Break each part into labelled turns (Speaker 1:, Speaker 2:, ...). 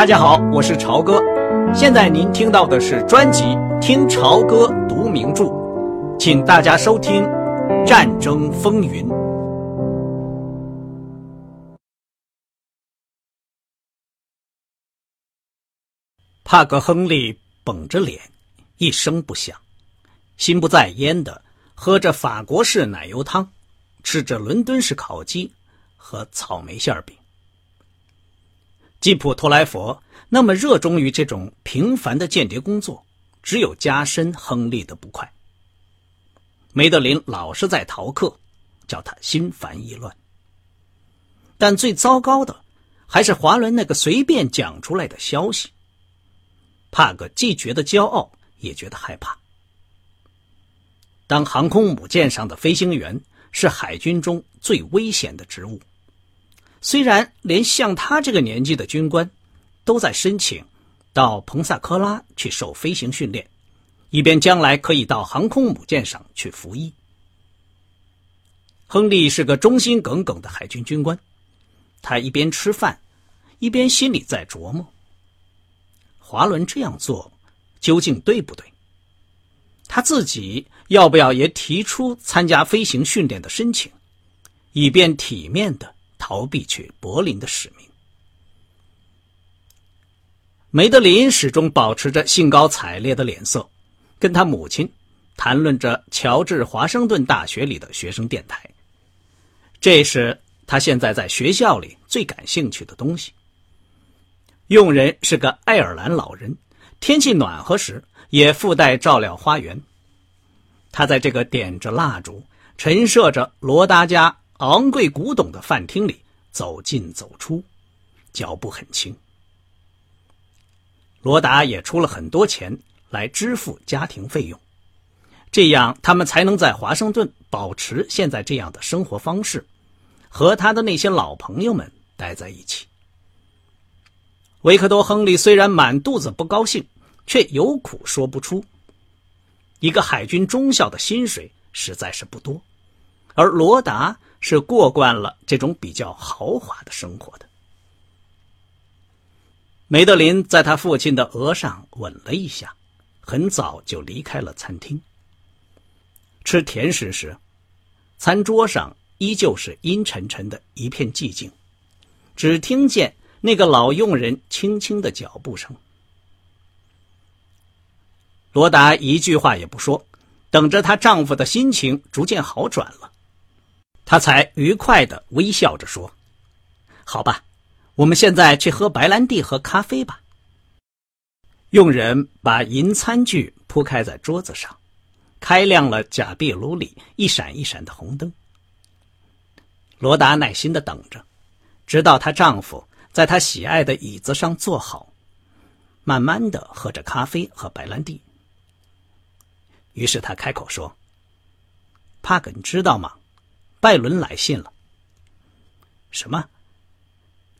Speaker 1: 大家好，我是朝哥。现在您听到的是专辑《听朝歌读名著》，请大家收听《战争风云》。帕格·亨利绷着脸，一声不响，心不在焉的喝着法国式奶油汤，吃着伦敦式烤鸡和草莓馅饼。吉普托莱佛那么热衷于这种平凡的间谍工作，只有加深亨利的不快。梅德林老是在逃课，叫他心烦意乱。但最糟糕的，还是华伦那个随便讲出来的消息。帕格既觉得骄傲，也觉得害怕。当航空母舰上的飞行员是海军中最危险的职务。虽然连像他这个年纪的军官，都在申请到彭萨科拉去受飞行训练，以便将来可以到航空母舰上去服役。亨利是个忠心耿耿的海军军官，他一边吃饭，一边心里在琢磨：华伦这样做究竟对不对？他自己要不要也提出参加飞行训练的申请，以便体面的？逃避去柏林的使命。梅德林始终保持着兴高采烈的脸色，跟他母亲谈论着乔治华盛顿大学里的学生电台。这是他现在在学校里最感兴趣的东西。佣人是个爱尔兰老人，天气暖和时也附带照料花园。他在这个点着蜡烛、陈设着罗达家。昂贵古董的饭厅里走进走出，脚步很轻。罗达也出了很多钱来支付家庭费用，这样他们才能在华盛顿保持现在这样的生活方式，和他的那些老朋友们待在一起。维克多·亨利虽然满肚子不高兴，却有苦说不出。一个海军中校的薪水实在是不多，而罗达。是过惯了这种比较豪华的生活的。梅德林在他父亲的额上吻了一下，很早就离开了餐厅。吃甜食时，餐桌上依旧是阴沉沉的一片寂静，只听见那个老佣人轻轻的脚步声。罗达一句话也不说，等着她丈夫的心情逐渐好转了。他才愉快的微笑着说：“好吧，我们现在去喝白兰地和咖啡吧。”佣人把银餐具铺开在桌子上，开亮了假壁炉里一闪一闪的红灯。罗达耐心的等着，直到她丈夫在她喜爱的椅子上坐好，慢慢的喝着咖啡和白兰地。于是他开口说：“帕肯，知道吗？”拜伦来信了。什么？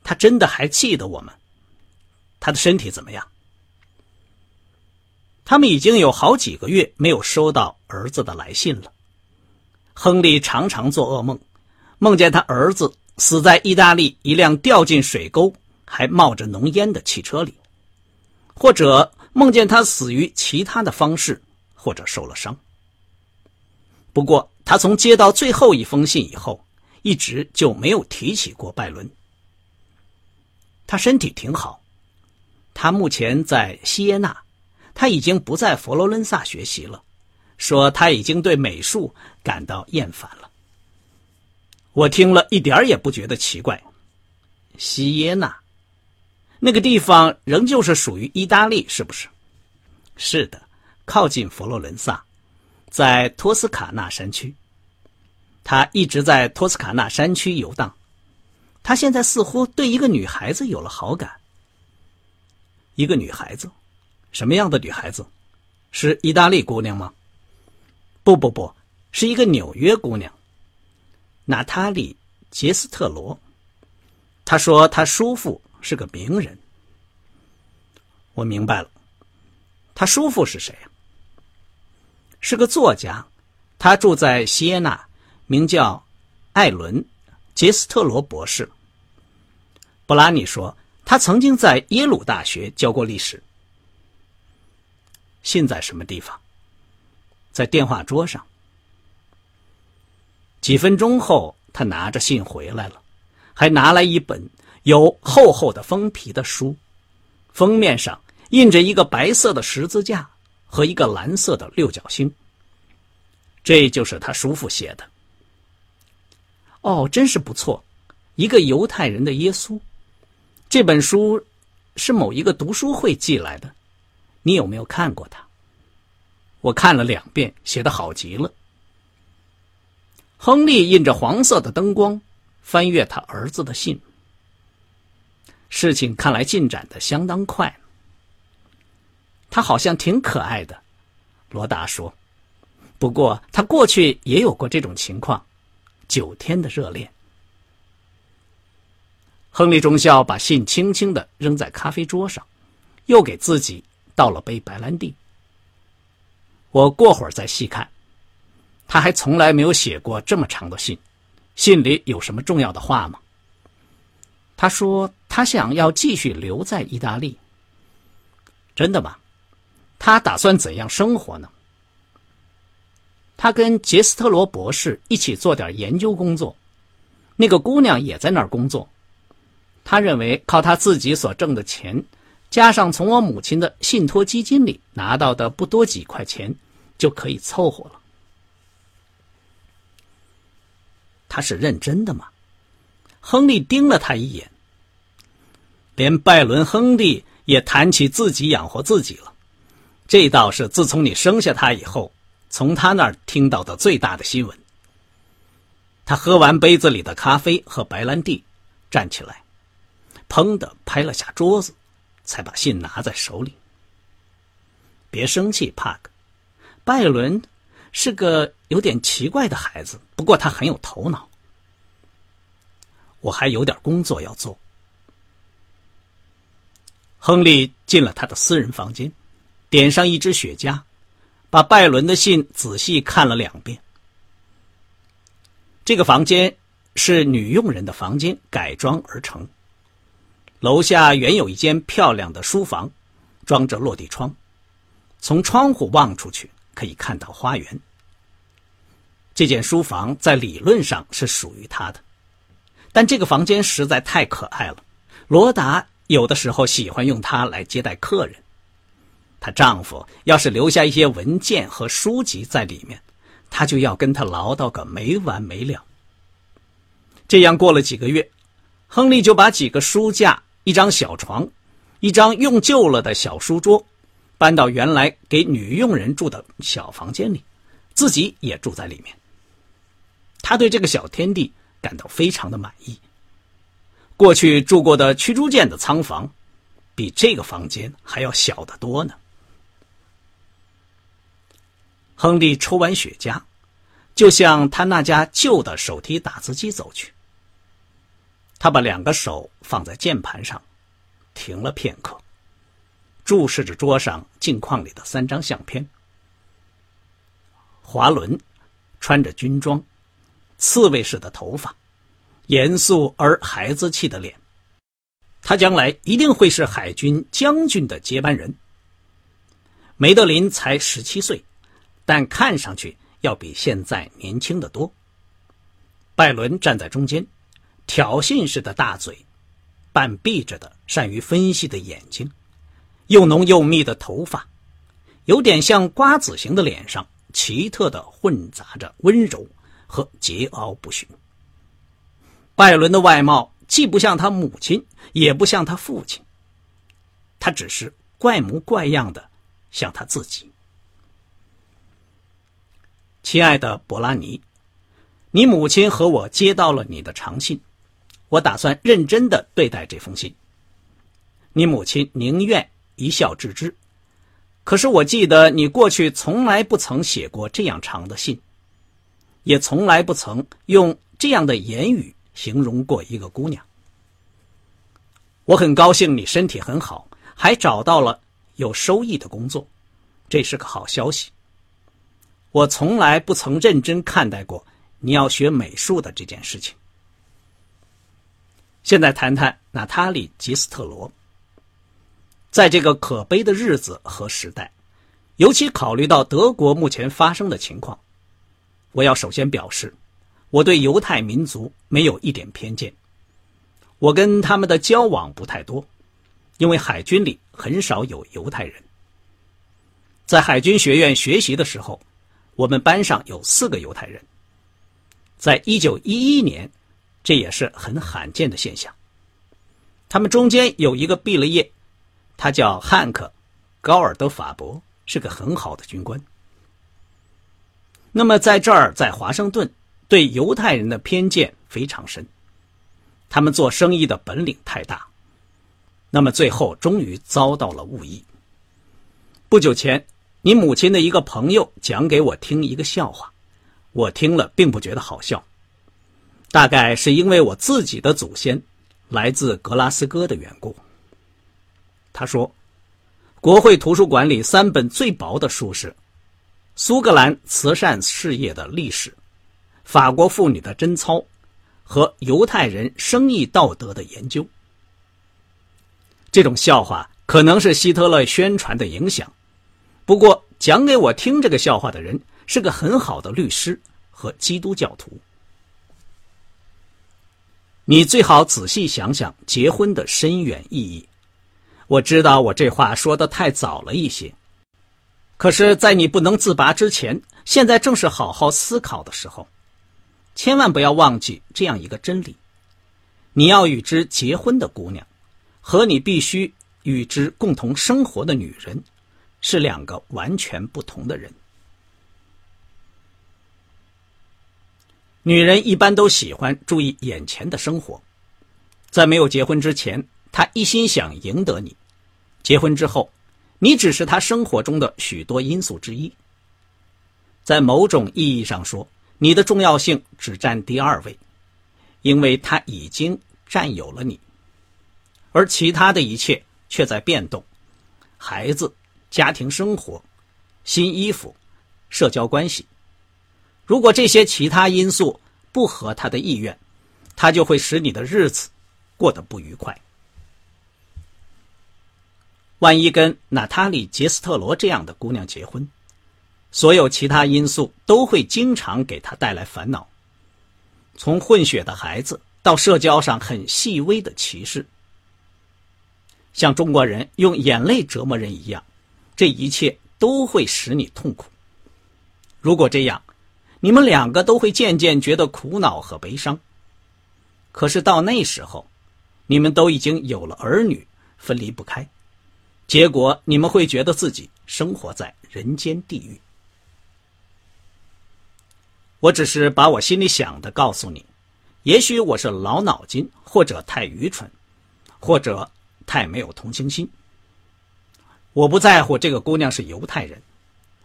Speaker 1: 他真的还记得我们？他的身体怎么样？他们已经有好几个月没有收到儿子的来信了。亨利常常做噩梦，梦见他儿子死在意大利一辆掉进水沟还冒着浓烟的汽车里，或者梦见他死于其他的方式，或者受了伤。不过。他从接到最后一封信以后，一直就没有提起过拜伦。他身体挺好，他目前在西耶纳，他已经不在佛罗伦萨学习了，说他已经对美术感到厌烦了。我听了一点也不觉得奇怪。西耶纳，那个地方仍旧是属于意大利，是不是？是的，靠近佛罗伦萨。在托斯卡纳山区，他一直在托斯卡纳山区游荡。他现在似乎对一个女孩子有了好感。一个女孩子，什么样的女孩子？是意大利姑娘吗？不不不，是一个纽约姑娘，娜塔莉·杰斯特罗。他说他叔父是个名人。我明白了，他叔父是谁呀？是个作家，他住在锡耶纳，名叫艾伦·杰斯特罗博士。布拉尼说，他曾经在耶鲁大学教过历史。信在什么地方？在电话桌上。几分钟后，他拿着信回来了，还拿来一本有厚厚的封皮的书，封面上印着一个白色的十字架和一个蓝色的六角星。这就是他叔父写的。哦，真是不错，一个犹太人的耶稣。这本书是某一个读书会寄来的，你有没有看过它？我看了两遍，写的好极了。亨利印着黄色的灯光，翻阅他儿子的信。事情看来进展的相当快。他好像挺可爱的，罗达说。不过他过去也有过这种情况，九天的热恋。亨利中校把信轻轻的扔在咖啡桌上，又给自己倒了杯白兰地。我过会儿再细看。他还从来没有写过这么长的信，信里有什么重要的话吗？他说他想要继续留在意大利。真的吗？他打算怎样生活呢？他跟杰斯特罗博士一起做点研究工作，那个姑娘也在那儿工作。他认为靠他自己所挣的钱，加上从我母亲的信托基金里拿到的不多几块钱，就可以凑合了。他是认真的吗？亨利盯了他一眼。连拜伦·亨利也谈起自己养活自己了，这倒是自从你生下他以后，从他那儿听到的最大的新闻。他喝完杯子里的咖啡和白兰地，站起来，砰的拍了下桌子，才把信拿在手里。别生气，帕克，拜伦。是个有点奇怪的孩子，不过他很有头脑。我还有点工作要做。亨利进了他的私人房间，点上一支雪茄，把拜伦的信仔细看了两遍。这个房间是女佣人的房间改装而成。楼下原有一间漂亮的书房，装着落地窗，从窗户望出去。可以看到花园。这间书房在理论上是属于他的，但这个房间实在太可爱了。罗达有的时候喜欢用它来接待客人。她丈夫要是留下一些文件和书籍在里面，她就要跟他唠叨个没完没了。这样过了几个月，亨利就把几个书架、一张小床、一张用旧了的小书桌。搬到原来给女佣人住的小房间里，自己也住在里面。他对这个小天地感到非常的满意。过去住过的驱逐舰的仓房，比这个房间还要小得多呢。亨利抽完雪茄，就向他那家旧的手提打字机走去。他把两个手放在键盘上，停了片刻。注视着桌上镜框里的三张相片。华伦穿着军装，刺猬似的头发，严肃而孩子气的脸。他将来一定会是海军将军的接班人。梅德林才十七岁，但看上去要比现在年轻的多。拜伦站在中间，挑衅似的大嘴，半闭着的善于分析的眼睛。又浓又密的头发，有点像瓜子型的脸上，奇特的混杂着温柔和桀骜不驯。拜伦的外貌既不像他母亲，也不像他父亲，他只是怪模怪样的，像他自己。亲爱的博拉尼，你母亲和我接到了你的长信，我打算认真的对待这封信。你母亲宁愿。一笑置之。可是我记得你过去从来不曾写过这样长的信，也从来不曾用这样的言语形容过一个姑娘。我很高兴你身体很好，还找到了有收益的工作，这是个好消息。我从来不曾认真看待过你要学美术的这件事情。现在谈谈娜塔莉·吉斯特罗。在这个可悲的日子和时代，尤其考虑到德国目前发生的情况，我要首先表示，我对犹太民族没有一点偏见。我跟他们的交往不太多，因为海军里很少有犹太人。在海军学院学习的时候，我们班上有四个犹太人。在一九一一年，这也是很罕见的现象。他们中间有一个毕了业。他叫汉克·高尔德法伯，是个很好的军官。那么，在这儿，在华盛顿，对犹太人的偏见非常深。他们做生意的本领太大，那么最后终于遭到了误意。不久前，你母亲的一个朋友讲给我听一个笑话，我听了并不觉得好笑。大概是因为我自己的祖先来自格拉斯哥的缘故。他说：“国会图书馆里三本最薄的书是《苏格兰慈善事业的历史》《法国妇女的贞操》和《犹太人生意道德的研究》。”这种笑话可能是希特勒宣传的影响，不过讲给我听这个笑话的人是个很好的律师和基督教徒。你最好仔细想想结婚的深远意义。我知道我这话说的太早了一些，可是，在你不能自拔之前，现在正是好好思考的时候。千万不要忘记这样一个真理：你要与之结婚的姑娘，和你必须与之共同生活的女人，是两个完全不同的人。女人一般都喜欢注意眼前的生活，在没有结婚之前，她一心想赢得你。结婚之后，你只是她生活中的许多因素之一。在某种意义上说，你的重要性只占第二位，因为她已经占有了你，而其他的一切却在变动：孩子、家庭生活、新衣服、社交关系。如果这些其他因素不合他的意愿，他就会使你的日子过得不愉快。万一跟娜塔莉·杰斯特罗这样的姑娘结婚，所有其他因素都会经常给他带来烦恼，从混血的孩子到社交上很细微的歧视，像中国人用眼泪折磨人一样，这一切都会使你痛苦。如果这样，你们两个都会渐渐觉得苦恼和悲伤。可是到那时候，你们都已经有了儿女，分离不开。结果你们会觉得自己生活在人间地狱。我只是把我心里想的告诉你，也许我是老脑筋，或者太愚蠢，或者太没有同情心。我不在乎这个姑娘是犹太人，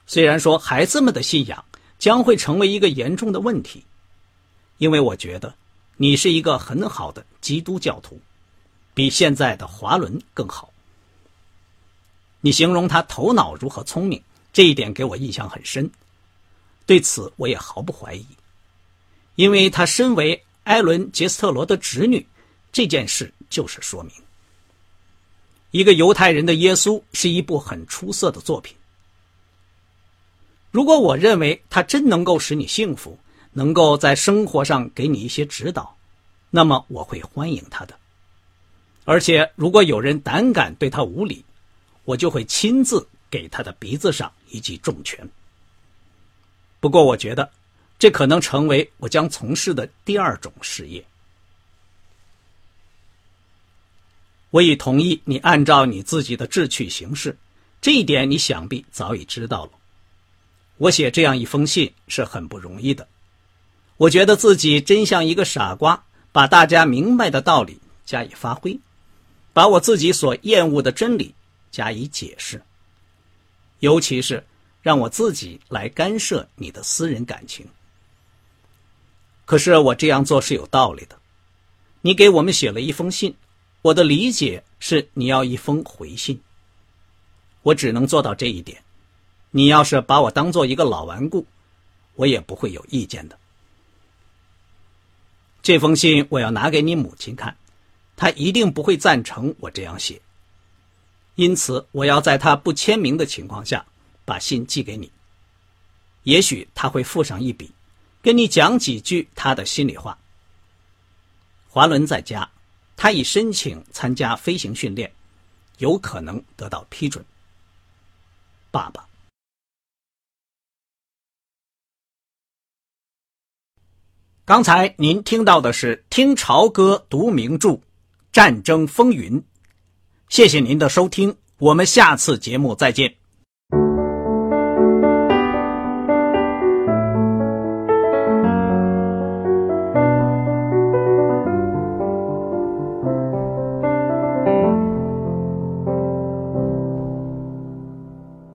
Speaker 1: 虽然说孩子们的信仰将会成为一个严重的问题，因为我觉得你是一个很好的基督教徒，比现在的华伦更好。你形容他头脑如何聪明，这一点给我印象很深，对此我也毫不怀疑，因为他身为艾伦·杰斯特罗的侄女，这件事就是说明，一个犹太人的耶稣是一部很出色的作品。如果我认为他真能够使你幸福，能够在生活上给你一些指导，那么我会欢迎他的。而且，如果有人胆敢对他无礼，我就会亲自给他的鼻子上一记重拳。不过，我觉得这可能成为我将从事的第二种事业。我已同意你按照你自己的志趣行事，这一点你想必早已知道了。我写这样一封信是很不容易的，我觉得自己真像一个傻瓜，把大家明白的道理加以发挥，把我自己所厌恶的真理。加以解释，尤其是让我自己来干涉你的私人感情。可是我这样做是有道理的。你给我们写了一封信，我的理解是你要一封回信。我只能做到这一点。你要是把我当做一个老顽固，我也不会有意见的。这封信我要拿给你母亲看，他一定不会赞成我这样写。因此，我要在他不签名的情况下把信寄给你。也许他会附上一笔，跟你讲几句他的心里话。华伦在家，他已申请参加飞行训练，有可能得到批准。爸爸。刚才您听到的是《听潮歌读名著：战争风云》，谢谢您的收听，我们下次节目再见。